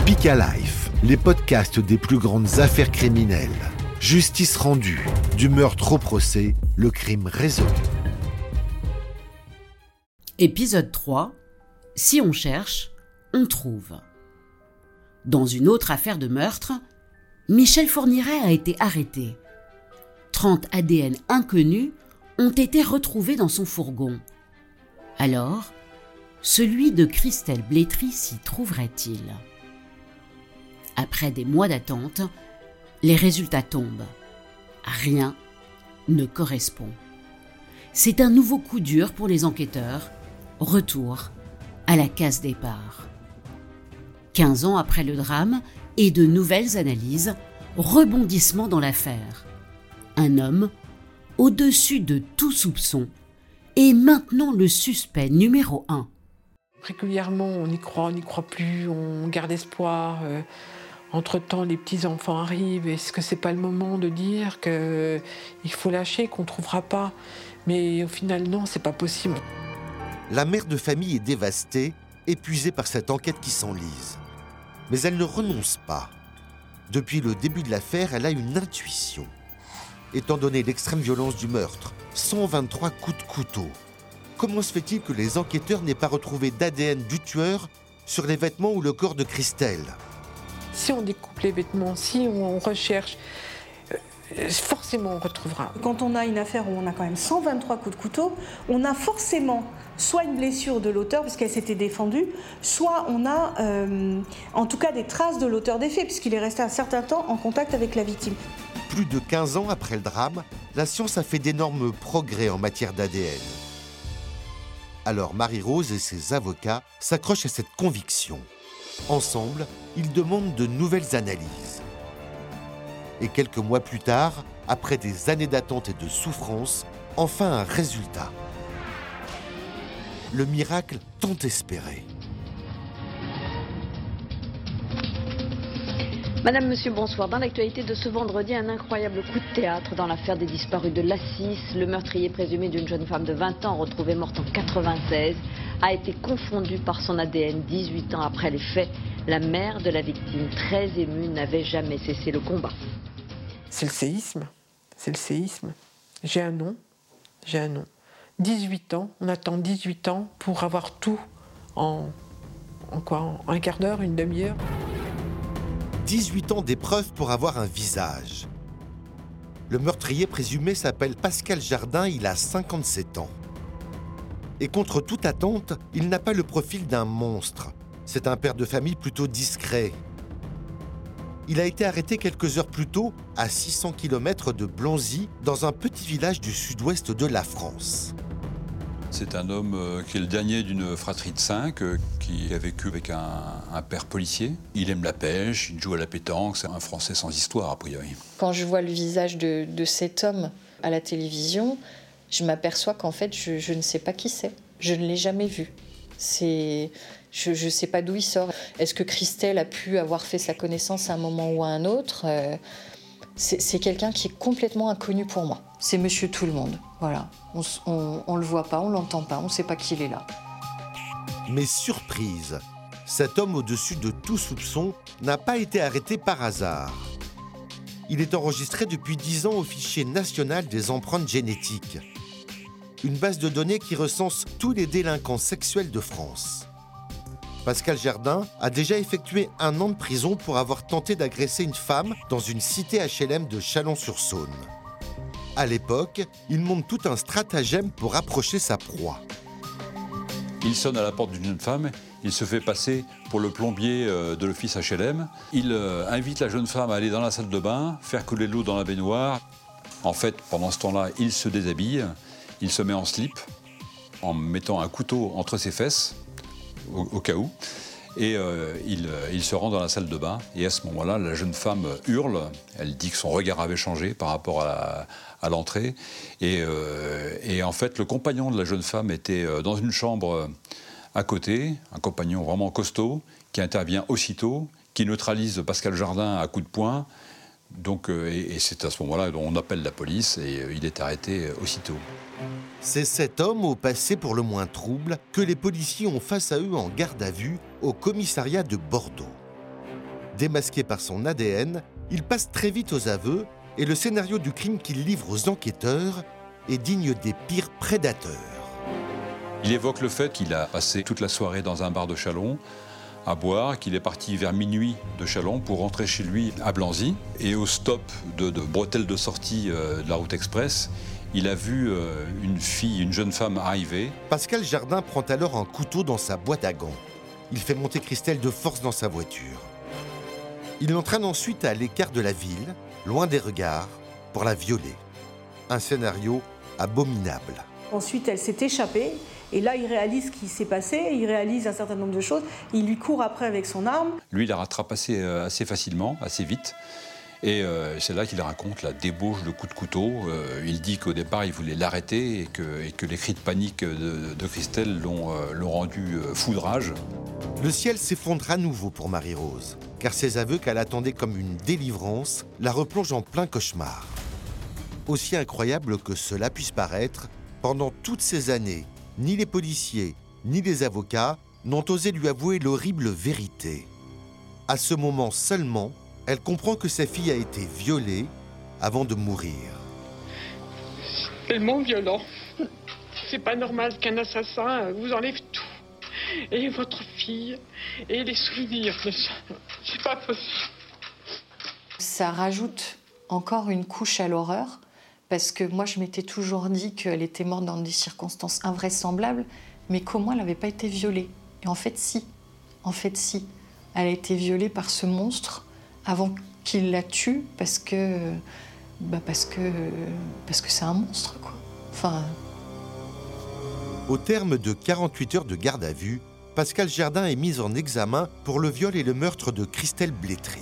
Speak Life, les podcasts des plus grandes affaires criminelles. Justice rendue, du meurtre au procès, le crime résolu. Épisode 3. Si on cherche, on trouve. Dans une autre affaire de meurtre, Michel Fourniret a été arrêté. 30 ADN inconnus ont été retrouvés dans son fourgon. Alors, celui de Christelle Blétry s'y trouverait-il? Après des mois d'attente, les résultats tombent. Rien ne correspond. C'est un nouveau coup dur pour les enquêteurs. Retour à la case départ. 15 ans après le drame et de nouvelles analyses, rebondissement dans l'affaire. Un homme au-dessus de tout soupçon est maintenant le suspect numéro un. Régulièrement, on y croit, on n'y croit plus, on garde espoir. Euh, entre-temps, les petits-enfants arrivent. Est-ce que c'est pas le moment de dire qu'il faut lâcher, qu'on ne trouvera pas? Mais au final, non, c'est pas possible. La mère de famille est dévastée, épuisée par cette enquête qui s'enlise. Mais elle ne renonce pas. Depuis le début de l'affaire, elle a une intuition. Étant donné l'extrême violence du meurtre, 123 coups de couteau, comment se fait-il que les enquêteurs n'aient pas retrouvé d'ADN du tueur sur les vêtements ou le corps de Christelle? Si on découpe les vêtements, si on recherche, euh, forcément on retrouvera. Quand on a une affaire où on a quand même 123 coups de couteau, on a forcément soit une blessure de l'auteur parce qu'elle s'était défendue, soit on a euh, en tout cas des traces de l'auteur des faits puisqu'il est resté un certain temps en contact avec la victime. Plus de 15 ans après le drame, la science a fait d'énormes progrès en matière d'ADN. Alors Marie-Rose et ses avocats s'accrochent à cette conviction. Ensemble, ils demandent de nouvelles analyses. Et quelques mois plus tard, après des années d'attente et de souffrance, enfin un résultat. Le miracle tant espéré. Madame, Monsieur, bonsoir. Dans l'actualité de ce vendredi, un incroyable coup de théâtre dans l'affaire des disparus de Lassis. Le meurtrier présumé d'une jeune femme de 20 ans, retrouvée morte en 96, a été confondu par son ADN 18 ans après les faits. La mère de la victime, très émue, n'avait jamais cessé le combat. C'est le séisme. C'est le séisme. J'ai un nom. J'ai un nom. 18 ans. On attend 18 ans pour avoir tout en, en quoi? En un quart d'heure, une demi-heure? 18 ans d'épreuve pour avoir un visage. Le meurtrier présumé s'appelle Pascal Jardin, il a 57 ans. Et contre toute attente, il n'a pas le profil d'un monstre. C'est un père de famille plutôt discret. Il a été arrêté quelques heures plus tôt à 600 km de Blonzy, dans un petit village du sud-ouest de la France. C'est un homme euh, qui est le dernier d'une fratrie de cinq, euh, qui a vécu avec un, père policier. Il aime la pêche, il joue à la pétanque, c'est un Français sans histoire a priori. Quand je vois le visage de, cet homme à la télévision, je m'aperçois qu'en fait je, ne sais pas qui c'est. Je ne l'ai jamais vu. C'est, je ne sais pas d'où il sort. Est-ce que Christelle a pu avoir fait sa connaissance à un moment ou à un autre euh, c'est quelqu'un qui est complètement inconnu pour moi. C'est monsieur tout le monde. Voilà. On, ne le voit pas, on l'entend pas, on ne sait pas qu'il est là. Mais surprise, cet homme au-dessus de tout soupçon n'a pas été arrêté par hasard. Il est enregistré depuis 10 ans au fichier national des empreintes génétiques, une base de données qui recense tous les délinquants sexuels de France. Pascal Jardin a déjà effectué un an de prison pour avoir tenté d'agresser une femme dans une cité HLM de Chalon-sur-Saône. À l'époque, il monte tout un stratagème pour approcher sa proie. Il sonne à la porte d'une jeune femme, il se fait passer pour le plombier euh, de l'office HLM. Il euh, invite la jeune femme à aller dans la salle de bain, faire couler l'eau dans la baignoire. En fait, pendant ce temps-là, il se déshabille, il se met en slip en mettant un couteau entre ses fesses au, cas où. Et euh, euh, il, se rend dans la salle de bain. Et à ce moment-là, la jeune femme hurle. Elle dit que son regard avait changé par rapport à, l'entrée. Euh, et, en fait, le compagnon de la jeune femme était dans une chambre à côté, un compagnon vraiment costaud, qui intervient aussitôt, qui neutralise Pascal Jardin à coups de poing. Donc, et, et c'est à ce moment-là qu'on appelle la police et il est arrêté aussitôt. C'est cet homme au passé pour le moins trouble que les policiers ont face à eux en garde à vue au commissariat de Bordeaux. Démasqué par son ADN, il passe très vite aux aveux et le scénario du crime qu'il livre aux enquêteurs est digne des pires prédateurs. Il évoque le fait qu'il a passé toute la soirée dans un bar de Chalon à boire, qu'il est parti vers minuit de Chalon pour rentrer chez lui à Blanzy. Et au stop de, de bretelles de sortie euh, de la route express, il a vu euh, une fille, une jeune femme arriver. Pascal Jardin prend alors un couteau dans sa boîte à gants. Il fait monter Christelle de force dans sa voiture. Il l'entraîne ensuite à l'écart de la ville, loin des regards, pour la violer. Un scénario abominable. Ensuite, elle s'est échappée. Et là, il réalise ce qui s'est passé, il réalise un certain nombre de choses. Il lui court après avec son arme. Lui, il la rattrape assez, euh, assez facilement, assez vite. Et euh, c'est là qu'il raconte la débauche de coups de couteau. Euh, il dit qu'au départ, il voulait l'arrêter et que, et que les cris de panique de, de Christelle l'ont euh, rendu euh, fou de rage. Le ciel s'effondre à nouveau pour Marie-Rose, car ses aveux qu'elle attendait comme une délivrance la replongent en plein cauchemar. Aussi incroyable que cela puisse paraître, pendant toutes ces années, ni les policiers, ni les avocats n'ont osé lui avouer l'horrible vérité. À ce moment seulement, elle comprend que sa fille a été violée avant de mourir. Tellement violent. C'est pas normal qu'un assassin vous enlève tout. Et votre fille, et les souvenirs de ça. C'est pas possible. Ça rajoute encore une couche à l'horreur, parce que moi je m'étais toujours dit qu'elle était morte dans des circonstances invraisemblables, mais comment elle n'avait pas été violée Et en fait si, en fait si. Elle a été violée par ce monstre avant qu'il la tue, parce que bah parce que c'est un monstre quoi. Au terme de 48 heures de garde à vue, Pascal Jardin est mis en examen pour le viol et le meurtre de Christelle Blétry.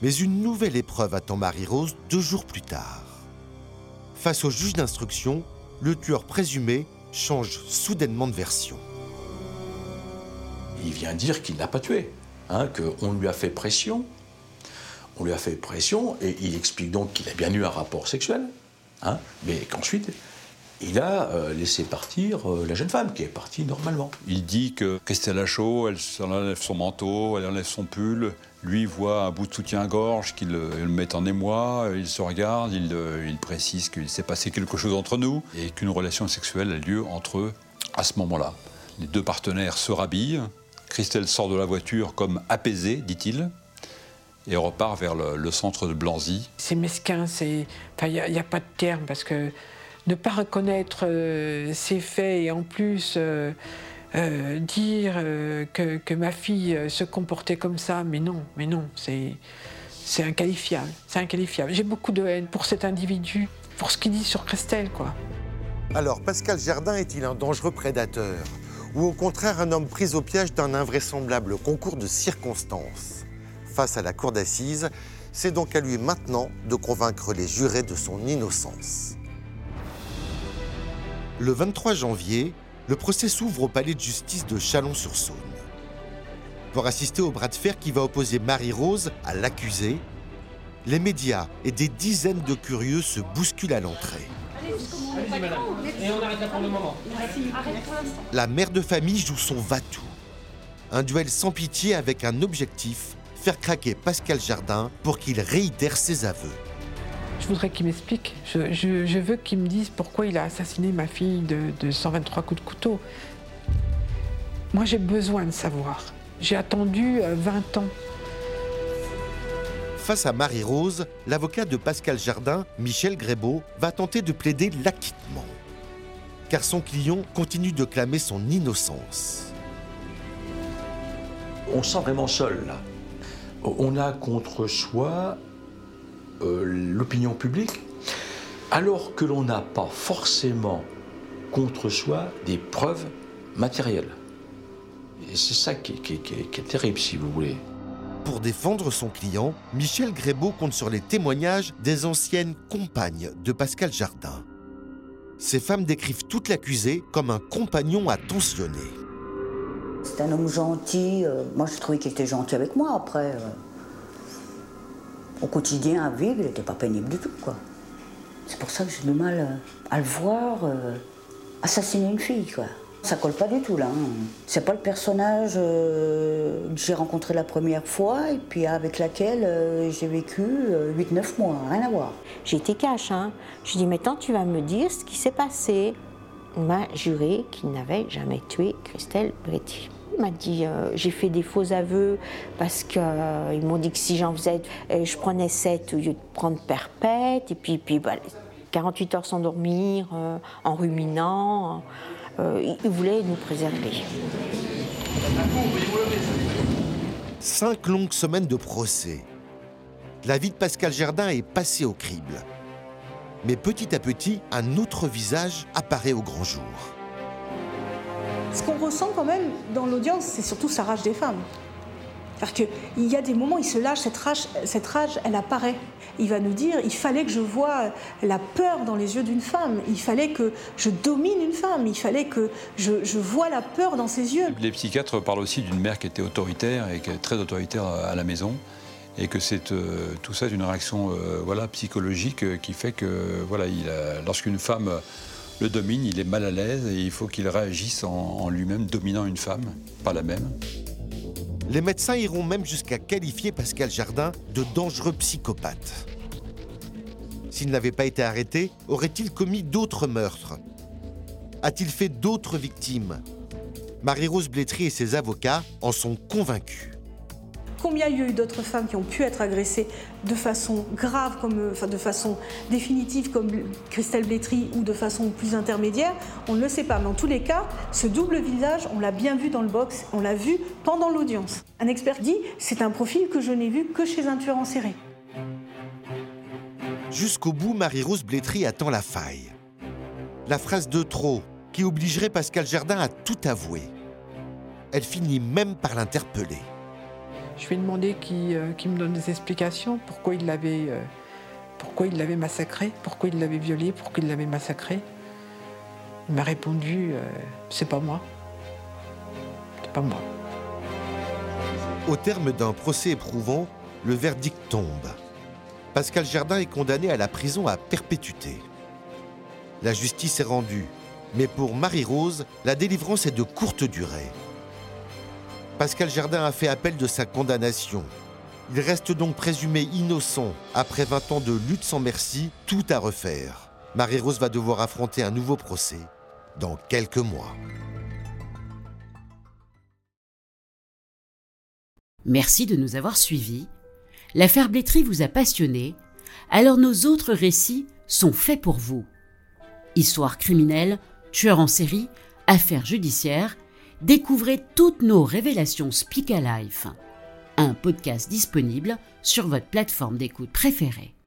Mais une nouvelle épreuve attend Marie-Rose deux jours plus tard. Face au juge d'instruction, le tueur présumé change soudainement de version. Il vient dire qu'il n'a pas tué, hein, qu'on lui a fait pression. On lui a fait pression et il explique donc qu'il a bien eu un rapport sexuel, hein, mais qu'ensuite il a euh, laissé partir euh, la jeune femme qui est partie normalement. Il dit que Christelle a chaud, elle s'en enlève son manteau, elle enlève son pull. Lui voit un bout de soutien-gorge qu'il euh, le met en émoi, il se regarde, il, euh, il précise qu'il s'est passé quelque chose entre nous et qu'une relation sexuelle a lieu entre eux à ce moment-là. Les deux partenaires se rhabillent, Christelle sort de la voiture comme apaisée, dit-il, et repart vers le, le centre de Blanzy. C'est mesquin, il n'y a, pas de terme parce que ne pas reconnaître euh, ces faits et en plus euh, euh, dire que, ma fille se comportait comme ça, mais non, mais non, c'est. C'est inqualifiable, c'est inqualifiable. J'ai beaucoup de haine pour cet individu, pour ce qu'il dit sur Christelle, quoi. Alors, Pascal Jardin est-il un dangereux prédateur Ou au contraire un homme pris au piège d'un invraisemblable concours de circonstances? Face à la cour d'assises, c'est donc à lui maintenant de convaincre les jurés de son innocence. Le 23 janvier, le procès s'ouvre au palais de justice de Chalon-sur-Saône. Pour assister au bras de fer qui va opposer Marie-Rose à l'accusé, les médias et des dizaines de curieux se bousculent à l'entrée. La mère de famille joue son va-tout. Un duel sans pitié avec un objectif, faire craquer Pascal Jardin pour qu'il réitère ses aveux. Je voudrais qu'il m'explique. Je, je- je veux qu'il me dise pourquoi il a assassiné ma fille de, de 123 coups de couteau. Moi, j'ai besoin de savoir. J'ai attendu euh, 20 ans. Face à Marie-Rose, l'avocat de Pascal Jardin, Michel Grébeau, va tenter de plaider l'acquittement. Car son client continue de clamer son innocence. On se sent vraiment seul là. On a contre soi euh, l'opinion publique, alors que l'on n'a pas forcément contre soi des preuves matérielles. Et c'est ça qui, est- qui est- qui est- qui est terrible, si vous voulez. Pour défendre son client, Michel Grébeau compte sur les témoignages des anciennes compagnes de Pascal Jardin. Ces femmes décrivent toute l'accusé comme un compagnon attentionné. C'est un homme gentil. euh, moi, je trouvais qu'il était gentil avec moi. Après, euh, au quotidien, à vivre, il n'était pas pénible du tout, quoi. C'est pour ça que j'ai du mal euh, à le voir euh, assassiner une fille, quoi. Ça colle pas du tout là. Hein. C'est pas le personnage euh, que j'ai rencontré la première fois et puis avec laquelle j'ai vécu 8-9 euh, mois, rien à voir. J'ai été cash, hein. Je dis maintenant tu vas me dire ce qui s'est passé. M'a juré qu'il n'avait jamais tué Christelle Bretti. Il m'a dit j'ai fait des faux aveux parce qu'ils m'ont dit que si j'en faisais, je prenais 7 au lieu de prendre perpète. Et puis, puis 48 bah, heures sans dormir, en ruminant. Euh, il voulait nous préserver. Cinq longues semaines de procès. La vie de Pascal Jardin est passée au crible. Mais petit à petit, un autre visage apparaît au grand jour. Ce qu'on ressent quand même dans l'audience, c'est surtout sa rage des femmes. Parce qu'il y a des moments, où il se lâche, cette rage, cette rage, elle apparaît. Il va nous dire, il fallait que je voie la peur dans les yeux d'une femme, il fallait que je domine une femme, il fallait que je, je vois la peur dans ses yeux. Les psychiatres parlent aussi d'une mère qui était autoritaire et qui est très autoritaire à la maison et que c'est euh, tout ça est une réaction euh, voilà, psychologique euh, qui fait que voilà, lorsqu'une femme le domine, il est mal à l'aise et il faut qu'il réagisse en, en lui-même dominant une femme, pas la même. Les médecins iront même jusqu'à qualifier Pascal Jardin de dangereux psychopathe. S'il n'avait pas été arrêté, aurait-il commis d'autres meurtres? A-t-il fait d'autres victimes? Marie-Rose Blétry et ses avocats en sont convaincus. Combien il y a eu d'autres femmes qui ont pu être agressées de façon grave, comme, enfin, de façon définitive, comme Christelle Blétry, ou de façon plus intermédiaire On ne le sait pas. Mais en tous les cas, ce double visage, on l'a bien vu dans le box, on l'a vu pendant l'audience. Un expert dit c'est un profil que je n'ai vu que chez un tueur en série. Jusqu'au bout, Marie-Rose Blétry attend la faille. La phrase de trop qui obligerait Pascal Jardin à tout avouer. Elle finit même par l'interpeller. Je lui ai demandé qu'il euh, me donne des explications, pourquoi il l'avait euh, pourquoi il l'avait massacré, pourquoi il l'avait violé, pourquoi il l'avait massacré. Il m'a répondu euh, c'est pas moi. C'est pas moi. Au terme d'un procès éprouvant, le verdict tombe. Pascal Jardin est condamné à la prison à perpétuité. La justice est rendue, mais pour Marie-Rose, la délivrance est de courte durée. Pascal Jardin a fait appel de sa condamnation. Il reste donc présumé innocent après 20 ans de lutte sans merci, tout à refaire. Marie-Rose va devoir affronter un nouveau procès dans quelques mois. Merci de nous avoir suivis. L'affaire Blétry vous a passionné, alors nos autres récits sont faits pour vous. Histoire criminelle, tueur en série, affaires judiciaires, découvrez toutes nos révélations Speak Life, un podcast disponible sur votre plateforme d'écoute préférée.